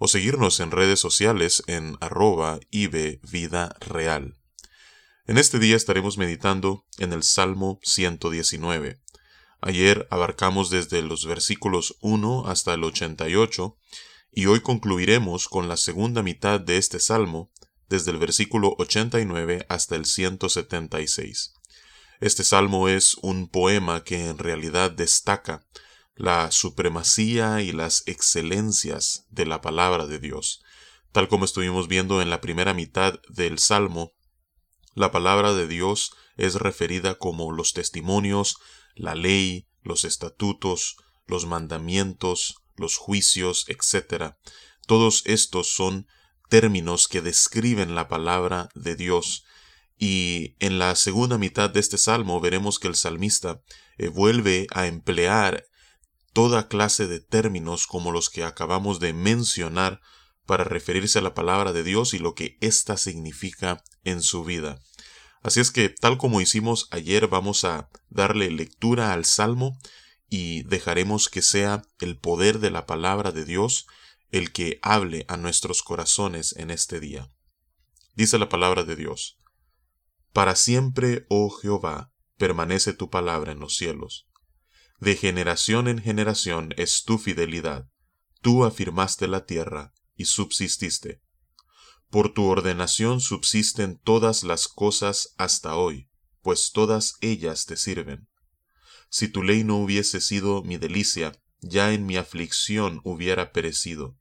o seguirnos en redes sociales en arroba Vida Real. En este día estaremos meditando en el Salmo 119. Ayer abarcamos desde los versículos 1 hasta el 88 y hoy concluiremos con la segunda mitad de este Salmo desde el versículo 89 hasta el 176. Este salmo es un poema que en realidad destaca la supremacía y las excelencias de la palabra de Dios. Tal como estuvimos viendo en la primera mitad del Salmo, la palabra de Dios es referida como los testimonios, la ley, los estatutos, los mandamientos, los juicios, etc. Todos estos son términos que describen la palabra de Dios. Y en la segunda mitad de este salmo veremos que el salmista eh, vuelve a emplear toda clase de términos como los que acabamos de mencionar para referirse a la palabra de Dios y lo que ésta significa en su vida. Así es que, tal como hicimos ayer, vamos a darle lectura al Salmo y dejaremos que sea el poder de la palabra de Dios el que hable a nuestros corazones en este día. Dice la palabra de Dios, Para siempre, oh Jehová, permanece tu palabra en los cielos. De generación en generación es tu fidelidad. Tú afirmaste la tierra y subsististe. Por tu ordenación subsisten todas las cosas hasta hoy, pues todas ellas te sirven. Si tu ley no hubiese sido mi delicia, ya en mi aflicción hubiera perecido.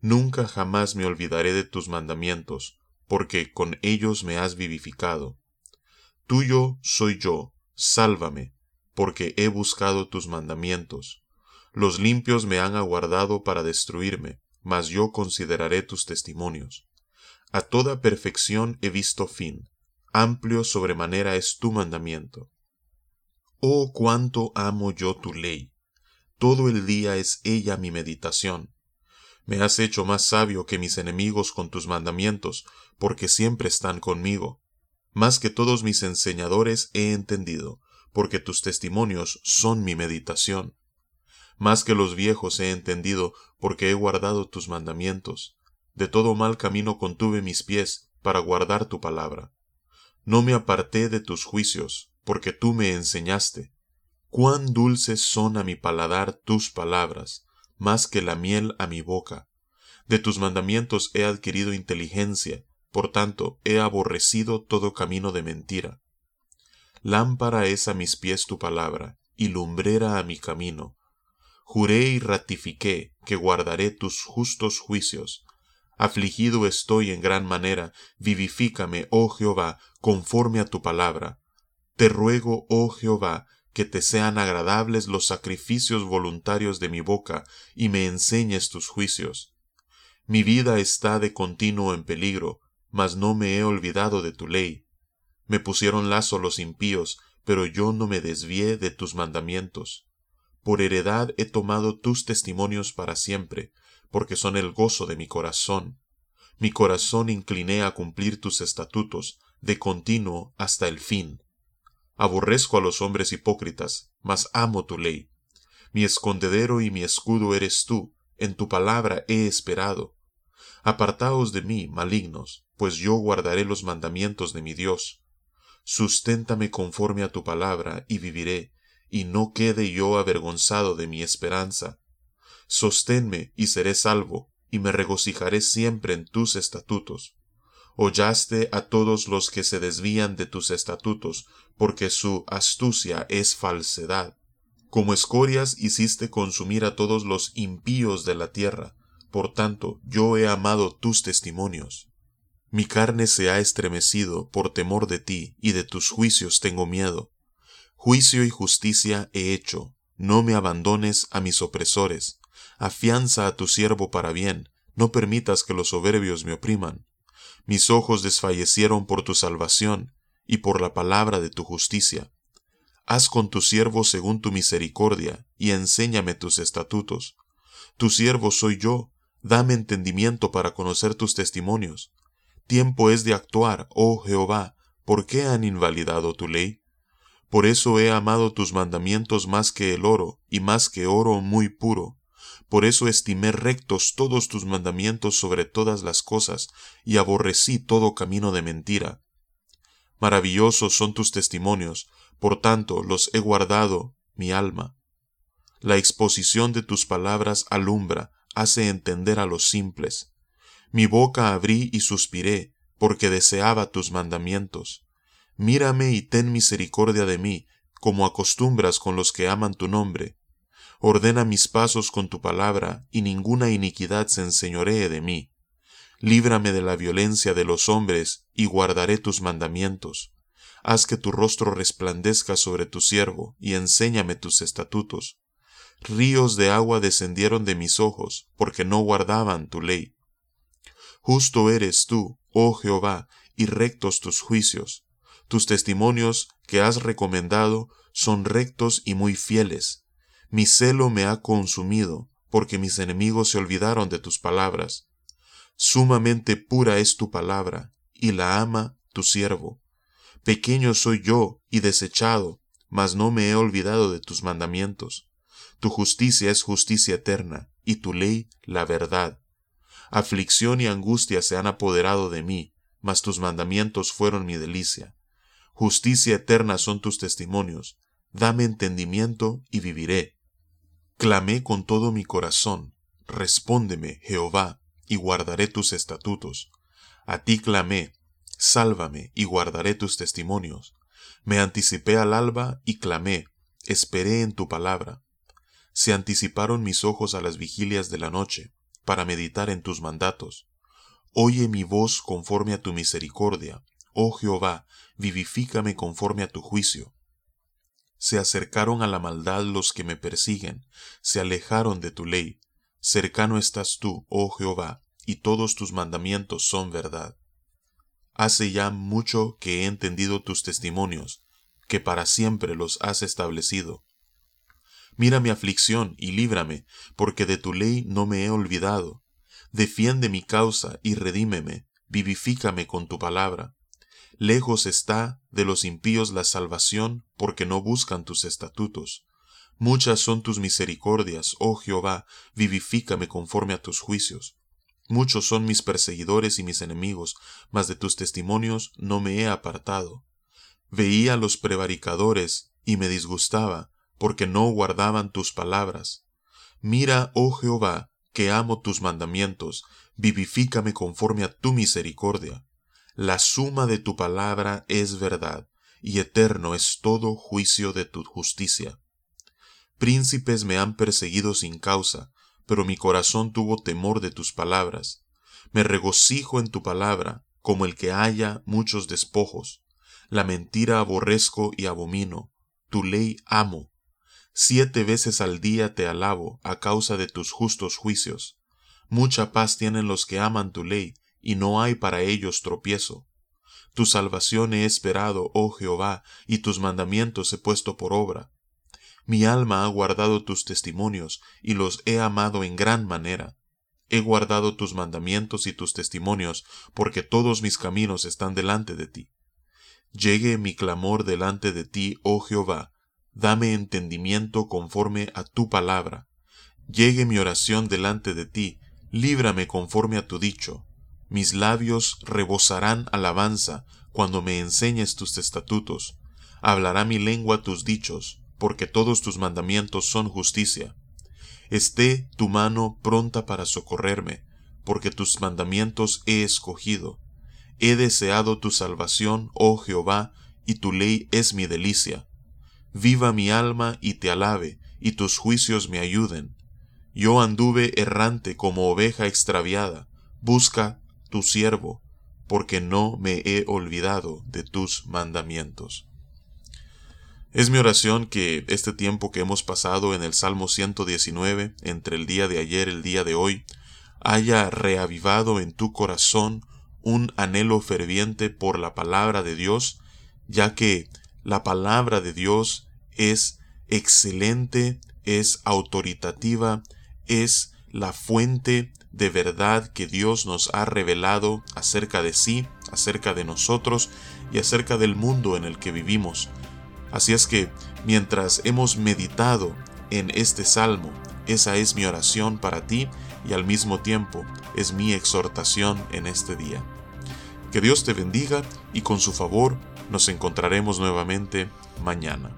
Nunca jamás me olvidaré de tus mandamientos, porque con ellos me has vivificado. Tuyo soy yo, sálvame, porque he buscado tus mandamientos. Los limpios me han aguardado para destruirme, mas yo consideraré tus testimonios. A toda perfección he visto fin, amplio sobremanera es tu mandamiento. Oh cuánto amo yo tu ley, todo el día es ella mi meditación. Me has hecho más sabio que mis enemigos con tus mandamientos, porque siempre están conmigo. Más que todos mis enseñadores he entendido, porque tus testimonios son mi meditación. Más que los viejos he entendido, porque he guardado tus mandamientos. De todo mal camino contuve mis pies, para guardar tu palabra. No me aparté de tus juicios, porque tú me enseñaste. Cuán dulces son a mi paladar tus palabras, más que la miel a mi boca. De tus mandamientos he adquirido inteligencia, por tanto he aborrecido todo camino de mentira. Lámpara es a mis pies tu palabra, y lumbrera a mi camino. Juré y ratifiqué que guardaré tus justos juicios. Afligido estoy en gran manera, vivifícame, oh Jehová, conforme a tu palabra. Te ruego, oh Jehová, que te sean agradables los sacrificios voluntarios de mi boca, y me enseñes tus juicios. Mi vida está de continuo en peligro, mas no me he olvidado de tu ley. Me pusieron lazo los impíos, pero yo no me desvié de tus mandamientos. Por heredad he tomado tus testimonios para siempre, porque son el gozo de mi corazón. Mi corazón incliné a cumplir tus estatutos, de continuo hasta el fin. Aborrezco a los hombres hipócritas, mas amo tu ley. Mi escondedero y mi escudo eres tú, en tu palabra he esperado. Apartaos de mí, malignos, pues yo guardaré los mandamientos de mi Dios. Susténtame conforme a tu palabra, y viviré, y no quede yo avergonzado de mi esperanza. Sosténme, y seré salvo, y me regocijaré siempre en tus estatutos. Hollaste a todos los que se desvían de tus estatutos, porque su astucia es falsedad. Como escorias hiciste consumir a todos los impíos de la tierra, por tanto yo he amado tus testimonios. Mi carne se ha estremecido por temor de ti, y de tus juicios tengo miedo. Juicio y justicia he hecho, no me abandones a mis opresores. Afianza a tu siervo para bien, no permitas que los soberbios me opriman. Mis ojos desfallecieron por tu salvación y por la palabra de tu justicia. Haz con tu siervo según tu misericordia, y enséñame tus estatutos. Tu siervo soy yo, dame entendimiento para conocer tus testimonios. Tiempo es de actuar, oh Jehová, ¿por qué han invalidado tu ley? Por eso he amado tus mandamientos más que el oro, y más que oro muy puro. Por eso estimé rectos todos tus mandamientos sobre todas las cosas, y aborrecí todo camino de mentira. Maravillosos son tus testimonios, por tanto los he guardado mi alma. La exposición de tus palabras alumbra, hace entender a los simples. Mi boca abrí y suspiré, porque deseaba tus mandamientos. Mírame y ten misericordia de mí, como acostumbras con los que aman tu nombre. Ordena mis pasos con tu palabra, y ninguna iniquidad se enseñoree de mí. Líbrame de la violencia de los hombres, y guardaré tus mandamientos. Haz que tu rostro resplandezca sobre tu siervo, y enséñame tus estatutos. Ríos de agua descendieron de mis ojos, porque no guardaban tu ley. Justo eres tú, oh Jehová, y rectos tus juicios. Tus testimonios que has recomendado son rectos y muy fieles. Mi celo me ha consumido, porque mis enemigos se olvidaron de tus palabras. Sumamente pura es tu palabra, y la ama tu siervo. Pequeño soy yo y desechado, mas no me he olvidado de tus mandamientos. Tu justicia es justicia eterna, y tu ley la verdad. Aflicción y angustia se han apoderado de mí, mas tus mandamientos fueron mi delicia. Justicia eterna son tus testimonios. Dame entendimiento y viviré. Clamé con todo mi corazón. Respóndeme, Jehová, y guardaré tus estatutos. A ti clamé, sálvame, y guardaré tus testimonios. Me anticipé al alba y clamé, esperé en tu palabra. Se anticiparon mis ojos a las vigilias de la noche, para meditar en tus mandatos. Oye mi voz conforme a tu misericordia. Oh Jehová, vivifícame conforme a tu juicio. Se acercaron a la maldad los que me persiguen, se alejaron de tu ley. Cercano estás tú, oh Jehová, y todos tus mandamientos son verdad. Hace ya mucho que he entendido tus testimonios, que para siempre los has establecido. Mira mi aflicción y líbrame, porque de tu ley no me he olvidado. Defiende mi causa y redímeme, vivifícame con tu palabra. Lejos está de los impíos la salvación, porque no buscan tus estatutos. Muchas son tus misericordias, oh Jehová, vivifícame conforme a tus juicios. Muchos son mis perseguidores y mis enemigos, mas de tus testimonios no me he apartado. Veía los prevaricadores y me disgustaba, porque no guardaban tus palabras. Mira, oh Jehová, que amo tus mandamientos, vivifícame conforme a tu misericordia. La suma de tu palabra es verdad, y eterno es todo juicio de tu justicia. Príncipes me han perseguido sin causa, pero mi corazón tuvo temor de tus palabras. Me regocijo en tu palabra, como el que haya muchos despojos. La mentira aborrezco y abomino, tu ley amo. Siete veces al día te alabo a causa de tus justos juicios. Mucha paz tienen los que aman tu ley, y no hay para ellos tropiezo. Tu salvación he esperado, oh Jehová, y tus mandamientos he puesto por obra. Mi alma ha guardado tus testimonios, y los he amado en gran manera. He guardado tus mandamientos y tus testimonios, porque todos mis caminos están delante de ti. Llegue mi clamor delante de ti, oh Jehová, dame entendimiento conforme a tu palabra. Llegue mi oración delante de ti, líbrame conforme a tu dicho. Mis labios rebosarán alabanza cuando me enseñes tus estatutos. Hablará mi lengua tus dichos, porque todos tus mandamientos son justicia. Esté tu mano pronta para socorrerme, porque tus mandamientos he escogido. He deseado tu salvación, oh Jehová, y tu ley es mi delicia. Viva mi alma y te alabe, y tus juicios me ayuden. Yo anduve errante como oveja extraviada, busca tu siervo, porque no me he olvidado de tus mandamientos. Es mi oración que este tiempo que hemos pasado en el Salmo 119, entre el día de ayer y el día de hoy, haya reavivado en tu corazón un anhelo ferviente por la palabra de Dios, ya que la palabra de Dios es excelente, es autoritativa, es la fuente de verdad que Dios nos ha revelado acerca de sí, acerca de nosotros y acerca del mundo en el que vivimos. Así es que, mientras hemos meditado en este salmo, esa es mi oración para ti y al mismo tiempo es mi exhortación en este día. Que Dios te bendiga y con su favor nos encontraremos nuevamente mañana.